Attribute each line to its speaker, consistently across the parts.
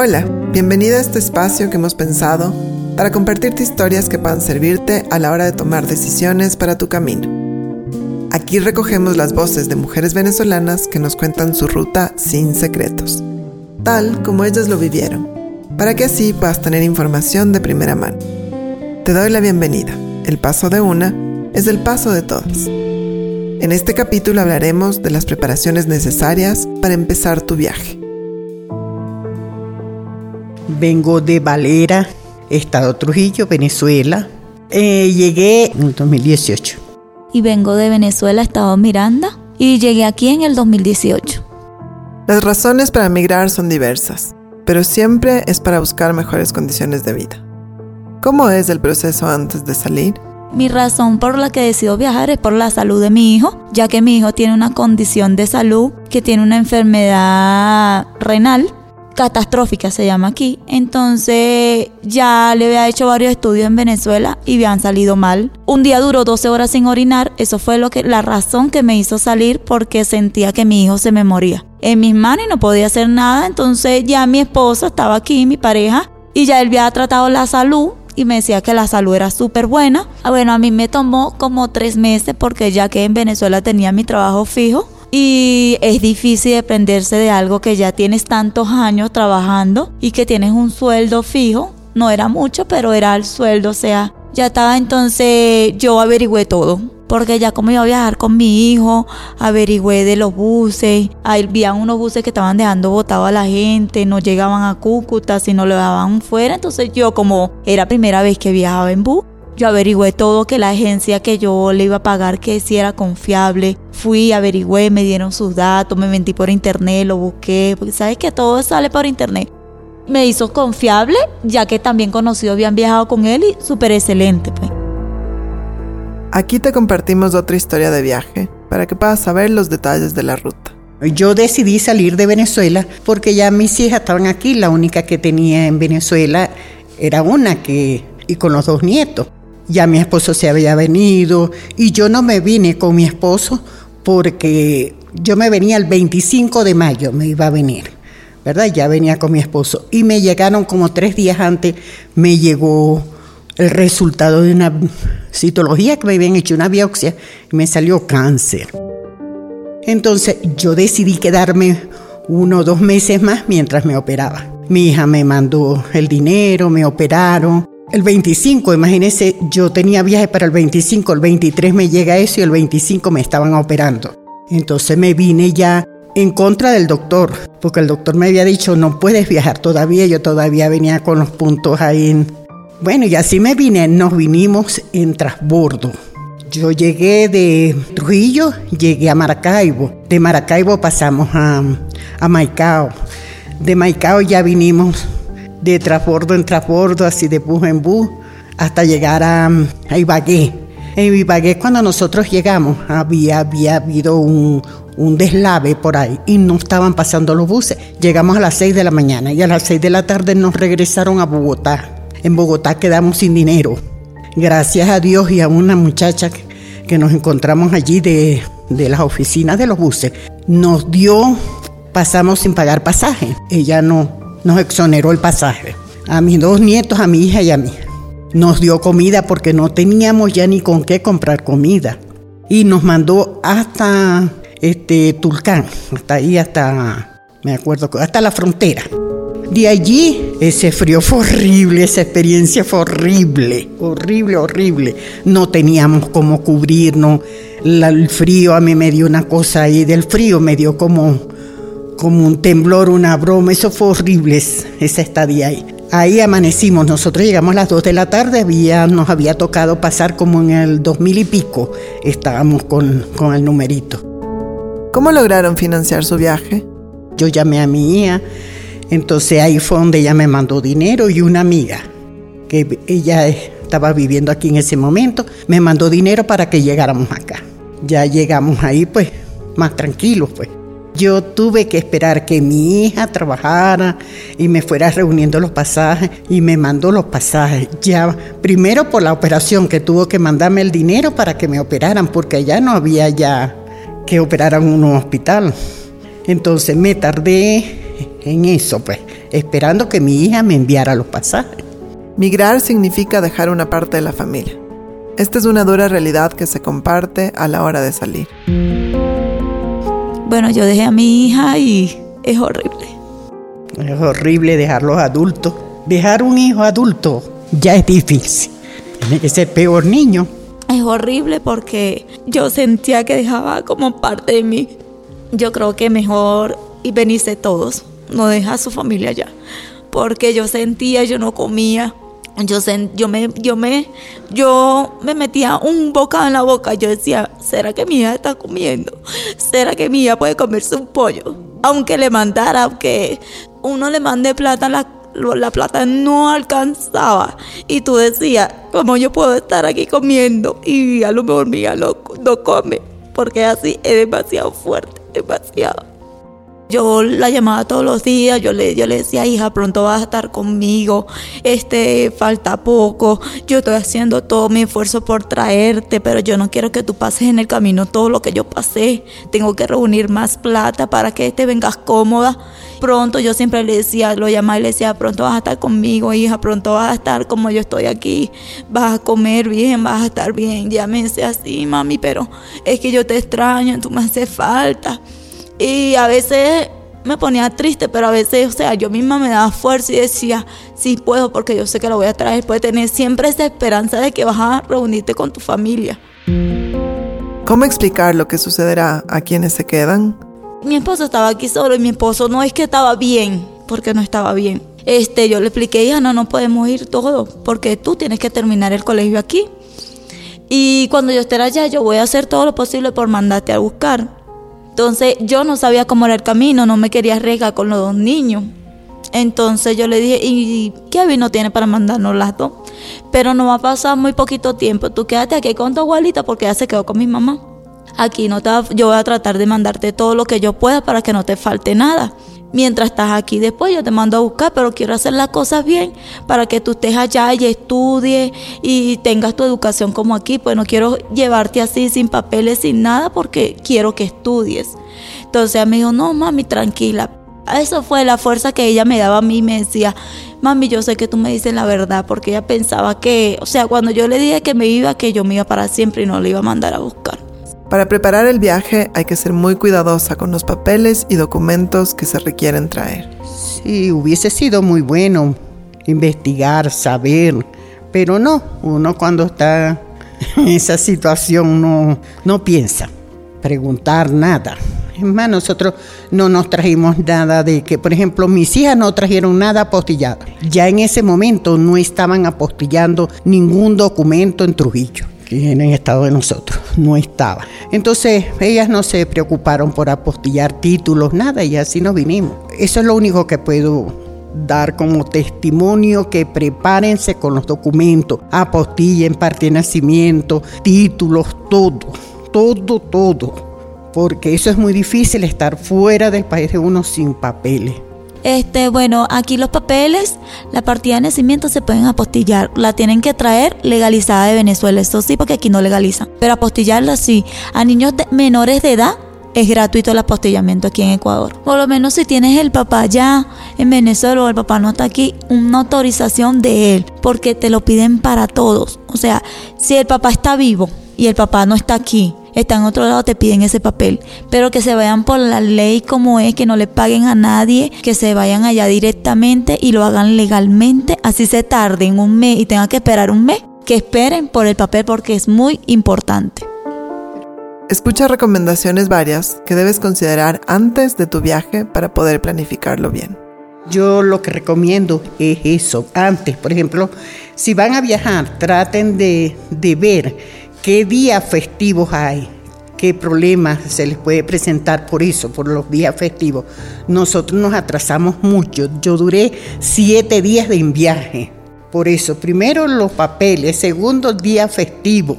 Speaker 1: Hola, bienvenida a este espacio que hemos pensado para compartirte historias que puedan servirte a la hora de tomar decisiones para tu camino. Aquí recogemos las voces de mujeres venezolanas que nos cuentan su ruta sin secretos, tal como ellas lo vivieron, para que así puedas tener información de primera mano. Te doy la bienvenida. El paso de una es el paso de todas. En este capítulo hablaremos de las preparaciones necesarias para empezar tu viaje.
Speaker 2: Vengo de Valera, Estado Trujillo, Venezuela. Eh, llegué en 2018.
Speaker 3: Y vengo de Venezuela, Estado Miranda, y llegué aquí en el 2018.
Speaker 1: Las razones para emigrar son diversas, pero siempre es para buscar mejores condiciones de vida. ¿Cómo es el proceso antes de salir?
Speaker 3: Mi razón por la que decido viajar es por la salud de mi hijo, ya que mi hijo tiene una condición de salud que tiene una enfermedad renal catastrófica se llama aquí. Entonces ya le había hecho varios estudios en Venezuela y habían salido mal. Un día duró 12 horas sin orinar. Eso fue lo que la razón que me hizo salir porque sentía que mi hijo se me moría en mis manos y no podía hacer nada. Entonces ya mi esposa estaba aquí, mi pareja, y ya él había tratado la salud y me decía que la salud era súper buena. Ah, bueno, a mí me tomó como tres meses porque ya que en Venezuela tenía mi trabajo fijo y es difícil desprenderse de algo que ya tienes tantos años trabajando y que tienes un sueldo fijo. No era mucho, pero era el sueldo, o sea, ya estaba entonces, yo averigüé todo. Porque ya como iba a viajar con mi hijo, averigüé de los buses. Había unos buses que estaban dejando botado a la gente, no llegaban a Cúcuta, sino lo daban fuera. Entonces yo como era primera vez que viajaba en bus, yo averigüé todo, que la agencia que yo le iba a pagar, que si era confiable. Fui, averigüé, me dieron sus datos, me metí por internet, lo busqué, porque sabes que todo sale por internet. Me hizo confiable, ya que también conocidos habían viajado con él y súper excelente. Pues.
Speaker 1: Aquí te compartimos otra historia de viaje, para que puedas saber los detalles de la ruta.
Speaker 2: Yo decidí salir de Venezuela porque ya mis hijas estaban aquí, la única que tenía en Venezuela era una que y con los dos nietos ya mi esposo se había venido y yo no me vine con mi esposo porque yo me venía el 25 de mayo, me iba a venir, ¿verdad? Ya venía con mi esposo y me llegaron como tres días antes, me llegó el resultado de una citología que me habían hecho, una biopsia, y me salió cáncer. Entonces yo decidí quedarme uno o dos meses más mientras me operaba. Mi hija me mandó el dinero, me operaron el 25, imagínense, yo tenía viaje para el 25, el 23 me llega eso y el 25 me estaban operando. Entonces me vine ya en contra del doctor, porque el doctor me había dicho, no puedes viajar todavía, yo todavía venía con los puntos ahí. Bueno, y así me vine, nos vinimos en transbordo. Yo llegué de Trujillo, llegué a Maracaibo. De Maracaibo pasamos a, a Maicao. De Maicao ya vinimos de transbordo en transbordo, así de bus en bus, hasta llegar a, a Ibagué. En Ibagué, cuando nosotros llegamos, había, había habido un, un deslave por ahí y no estaban pasando los buses. Llegamos a las 6 de la mañana y a las 6 de la tarde nos regresaron a Bogotá. En Bogotá quedamos sin dinero. Gracias a Dios y a una muchacha que, que nos encontramos allí de, de las oficinas de los buses, nos dio, pasamos sin pagar pasaje. Ella no, nos exoneró el pasaje. A mis dos nietos, a mi hija y a mí. Nos dio comida porque no teníamos ya ni con qué comprar comida. Y nos mandó hasta este Tulcán, hasta ahí, hasta, me acuerdo, hasta la frontera. De allí, ese frío fue horrible, esa experiencia fue horrible, horrible, horrible. No teníamos cómo cubrirnos. el frío a mí me dio una cosa ahí, del frío me dio como como un temblor, una broma, eso fue horrible esa estadía ahí. Ahí amanecimos, nosotros llegamos a las 2 de la tarde, había, nos había tocado pasar como en el 2000 y pico, estábamos con, con el numerito.
Speaker 1: ¿Cómo lograron financiar su viaje?
Speaker 2: Yo llamé a mi hija, entonces ahí fue donde ella me mandó dinero y una amiga, que ella estaba viviendo aquí en ese momento, me mandó dinero para que llegáramos acá. Ya llegamos ahí pues más tranquilos pues. Yo tuve que esperar que mi hija trabajara y me fuera reuniendo los pasajes y me mandó los pasajes. Ya, primero por la operación que tuvo que mandarme el dinero para que me operaran, porque allá no había ya que operaran en un hospital. Entonces me tardé en eso, pues. esperando que mi hija me enviara los pasajes.
Speaker 1: Migrar significa dejar una parte de la familia. Esta es una dura realidad que se comparte a la hora de salir.
Speaker 3: Bueno, yo dejé a mi hija y es horrible.
Speaker 2: Es horrible dejar los adultos. Dejar un hijo adulto ya es difícil. Tiene que ser peor niño.
Speaker 3: Es horrible porque yo sentía que dejaba como parte de mí. Yo creo que mejor y venirse todos, no deja a su familia ya. Porque yo sentía, yo no comía. Yo, yo, me, yo, me, yo me metía un bocado en la boca. Yo decía, ¿será que mi hija está comiendo? ¿Será que mi hija puede comerse un pollo? Aunque le mandara, aunque uno le mande plata, la la plata no alcanzaba. Y tú decías, ¿cómo yo puedo estar aquí comiendo? Y a lo mejor mi hija no come, porque así es demasiado fuerte, demasiado. Yo la llamaba todos los días, yo le, yo le decía, hija, pronto vas a estar conmigo, este, falta poco, yo estoy haciendo todo mi esfuerzo por traerte, pero yo no quiero que tú pases en el camino todo lo que yo pasé, tengo que reunir más plata para que te vengas cómoda. Pronto yo siempre le decía, lo llamaba y le decía, pronto vas a estar conmigo, hija, pronto vas a estar como yo estoy aquí, vas a comer bien, vas a estar bien, decía así, mami, pero es que yo te extraño, tú me haces falta. Y a veces me ponía triste, pero a veces, o sea, yo misma me daba fuerza y decía, sí puedo porque yo sé que lo voy a traer. Puedes tener siempre esa esperanza de que vas a reunirte con tu familia.
Speaker 1: ¿Cómo explicar lo que sucederá a quienes se quedan?
Speaker 3: Mi esposo estaba aquí solo y mi esposo no es que estaba bien, porque no estaba bien. Este, yo le expliqué, hija, no, no podemos ir todos, porque tú tienes que terminar el colegio aquí. Y cuando yo esté allá, yo voy a hacer todo lo posible por mandarte a buscar. Entonces yo no sabía cómo era el camino, no me quería arriesgar con los dos niños. Entonces yo le dije, ¿y Kevin no tiene para mandarnos las dos? Pero no va a pasar muy poquito tiempo. Tú quédate aquí con tu abuelita porque ya se quedó con mi mamá. Aquí no te yo voy a tratar de mandarte todo lo que yo pueda para que no te falte nada mientras estás aquí. Después yo te mando a buscar, pero quiero hacer las cosas bien para que tú estés allá y estudies y tengas tu educación como aquí. Pues no quiero llevarte así sin papeles, sin nada, porque quiero que estudies. Entonces ella me dijo, no, mami, tranquila. Eso fue la fuerza que ella me daba a mí. Me decía, mami, yo sé que tú me dices la verdad, porque ella pensaba que, o sea, cuando yo le dije que me iba, que yo me iba para siempre y no le iba a mandar a buscar.
Speaker 1: Para preparar el viaje hay que ser muy cuidadosa con los papeles y documentos que se requieren traer.
Speaker 2: Sí, hubiese sido muy bueno investigar, saber, pero no, uno cuando está en esa situación no, no piensa preguntar nada. Es más, nosotros no nos trajimos nada de que, por ejemplo, mis hijas no trajeron nada apostillado. Ya en ese momento no estaban apostillando ningún documento en Trujillo que en el estado de nosotros, no estaba. Entonces ellas no se preocuparon por apostillar títulos, nada, y así nos vinimos. Eso es lo único que puedo dar como testimonio que prepárense con los documentos, apostillen parte de nacimiento, títulos, todo, todo, todo, porque eso es muy difícil estar fuera del país de uno sin papeles.
Speaker 3: Este, bueno, aquí los papeles, la partida de nacimiento se pueden apostillar. La tienen que traer legalizada de Venezuela. Eso sí, porque aquí no legalizan. Pero apostillarla sí. A niños menores de edad es gratuito el apostillamiento aquí en Ecuador. Por lo menos si tienes el papá ya en Venezuela o el papá no está aquí, una autorización de él, porque te lo piden para todos. O sea, si el papá está vivo y el papá no está aquí, está en otro lado, te piden ese papel. Pero que se vayan por la ley como es, que no le paguen a nadie, que se vayan allá directamente y lo hagan legalmente, así se tarden un mes y tengan que esperar un mes, que esperen por el papel porque es muy importante.
Speaker 1: Escucha recomendaciones varias que debes considerar antes de tu viaje para poder planificarlo bien.
Speaker 2: Yo lo que recomiendo es eso. Antes, por ejemplo, si van a viajar, traten de, de ver qué días festivos hay, qué problemas se les puede presentar por eso, por los días festivos. Nosotros nos atrasamos mucho. Yo duré siete días de viaje. Por eso, primero los papeles, segundo día festivo.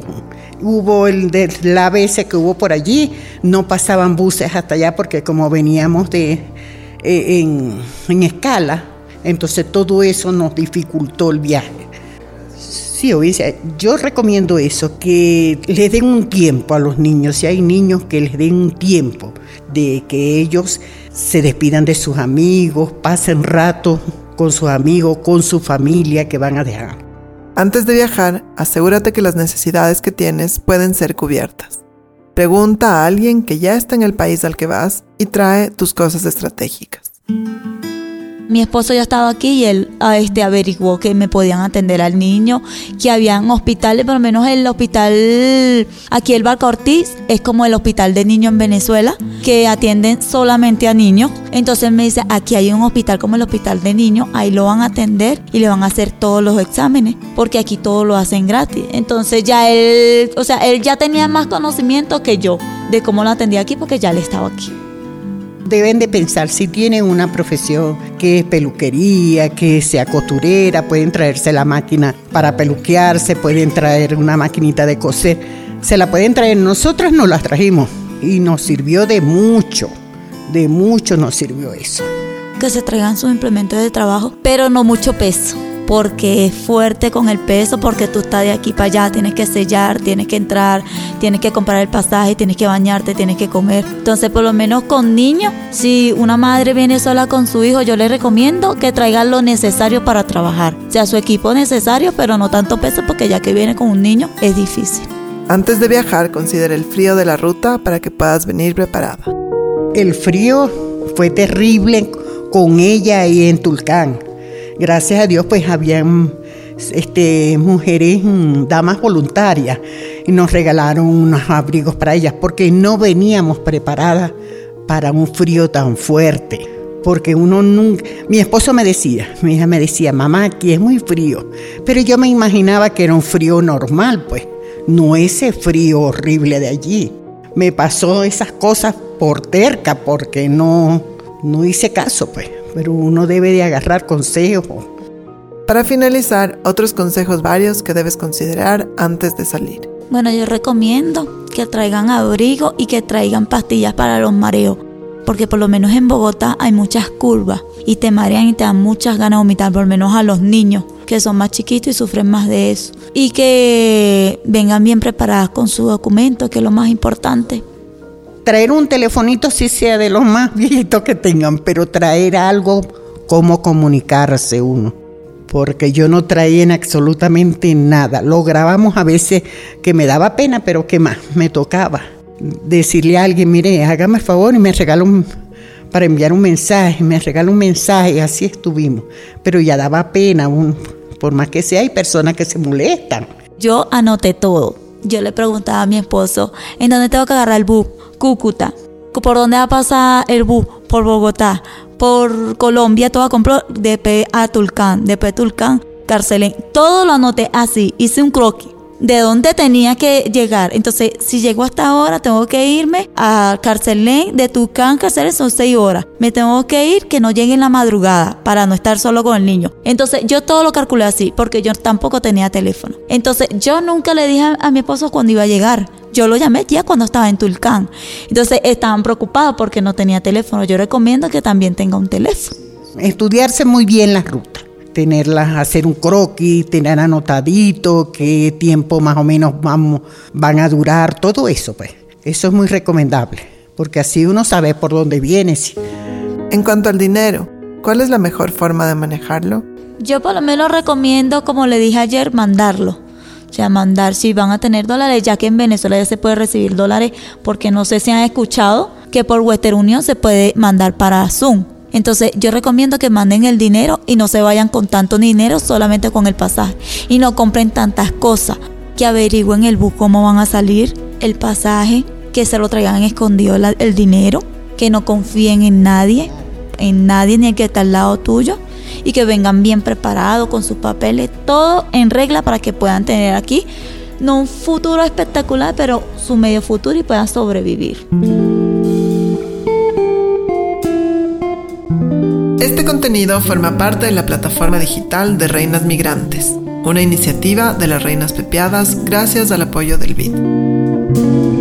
Speaker 2: Hubo el de la vez que hubo por allí, no pasaban buses hasta allá porque como veníamos de, eh, en escala, entonces todo eso nos dificultó el viaje Sí, yo recomiendo eso, que les den un tiempo a los niños, si hay niños que les den un tiempo de que ellos se despidan de sus amigos, pasen rato con sus amigos, con su familia que van a dejar.
Speaker 1: Antes de viajar, asegúrate que las necesidades que tienes pueden ser cubiertas. Pregunta a alguien que ya está en el país al que vas y trae tus cosas estratégicas.
Speaker 3: Mi esposo ya estaba aquí y él a este, averiguó que me podían atender al niño, que habían hospitales, por lo menos el hospital, aquí el Barca Ortiz, es como el hospital de niños en Venezuela, que atienden solamente a niños. Entonces me dice, aquí hay un hospital como el hospital de niños, ahí lo van a atender y le van a hacer todos los exámenes, porque aquí todo lo hacen gratis. Entonces ya él, o sea, él ya tenía más conocimiento que yo de cómo lo atendía aquí, porque ya le estaba aquí
Speaker 2: deben de pensar si tienen una profesión que es peluquería, que sea costurera, pueden traerse la máquina para peluquearse, pueden traer una maquinita de coser, se la pueden traer. Nosotros nos las trajimos y nos sirvió de mucho, de mucho nos sirvió eso.
Speaker 3: Que se traigan sus implementos de trabajo, pero no mucho peso porque es fuerte con el peso, porque tú estás de aquí para allá, tienes que sellar, tienes que entrar, tienes que comprar el pasaje, tienes que bañarte, tienes que comer. Entonces, por lo menos con niños, si una madre viene sola con su hijo, yo le recomiendo que traiga lo necesario para trabajar, sea su equipo necesario, pero no tanto peso, porque ya que viene con un niño es difícil.
Speaker 1: Antes de viajar, considera el frío de la ruta para que puedas venir preparada.
Speaker 2: El frío fue terrible con ella ahí en Tulcán gracias a Dios pues habían este, mujeres, mm, damas voluntarias, y nos regalaron unos abrigos para ellas, porque no veníamos preparadas para un frío tan fuerte. Porque uno nunca. Mi esposo me decía, mi hija me decía, mamá, aquí es muy frío. Pero yo me imaginaba que era un frío normal, pues. No ese frío horrible de allí. Me pasó esas cosas por terca, porque no, no hice caso, pues pero uno debe de agarrar consejos.
Speaker 1: Para finalizar, otros consejos varios que debes considerar antes de salir.
Speaker 3: Bueno, yo recomiendo que traigan abrigo y que traigan pastillas para los mareos, porque por lo menos en Bogotá hay muchas curvas y te marean y te dan muchas ganas de vomitar, por lo menos a los niños que son más chiquitos y sufren más de eso. Y que vengan bien preparadas con su documento, que es lo más importante
Speaker 2: traer un telefonito si sea de los más viejitos que tengan, pero traer algo como comunicarse uno. Porque yo no traía en absolutamente nada. Lo grabamos a veces que me daba pena, pero ¿qué más? Me tocaba decirle a alguien, mire, hágame el favor y me regala un, para enviar un mensaje, me regala un mensaje, así estuvimos. Pero ya daba pena, un, por más que sea, hay personas que se molestan.
Speaker 3: Yo anoté todo. Yo le preguntaba a mi esposo, ¿en dónde tengo que agarrar el bus? Cúcuta. ¿Por dónde va a pasar el bus? Por Bogotá. Por Colombia, todo compró de P a Tulcán, de P Tulcán, Carcelén. Todo lo anoté así, hice un croquis de dónde tenía que llegar. Entonces, si llego hasta ahora, tengo que irme a Carcelén, de Tucán, Carcelén son seis horas. Me tengo que ir que no llegue en la madrugada para no estar solo con el niño. Entonces, yo todo lo calculé así, porque yo tampoco tenía teléfono. Entonces, yo nunca le dije a mi esposo cuando iba a llegar. Yo lo llamé ya cuando estaba en Tulcán. Entonces estaban preocupados porque no tenía teléfono. Yo recomiendo que también tenga un teléfono.
Speaker 2: Estudiarse muy bien la ruta. Tenerlas, hacer un croquis, tener anotadito, qué tiempo más o menos vamos, van a durar, todo eso, pues. Eso es muy recomendable, porque así uno sabe por dónde viene.
Speaker 1: En cuanto al dinero, ¿cuál es la mejor forma de manejarlo?
Speaker 3: Yo por lo menos recomiendo, como le dije ayer, mandarlo sea, mandar si van a tener dólares, ya que en Venezuela ya se puede recibir dólares, porque no sé si han escuchado que por Western Union se puede mandar para Zoom. Entonces yo recomiendo que manden el dinero y no se vayan con tanto dinero solamente con el pasaje y no compren tantas cosas, que averigüen el bus cómo van a salir, el pasaje, que se lo traigan escondido el dinero, que no confíen en nadie, en nadie ni el que está al lado tuyo y que vengan bien preparados con sus papeles, todo en regla para que puedan tener aquí no un futuro espectacular, pero su medio futuro y puedan sobrevivir.
Speaker 1: Este contenido forma parte de la plataforma digital de Reinas Migrantes, una iniciativa de las Reinas Pepiadas gracias al apoyo del BID.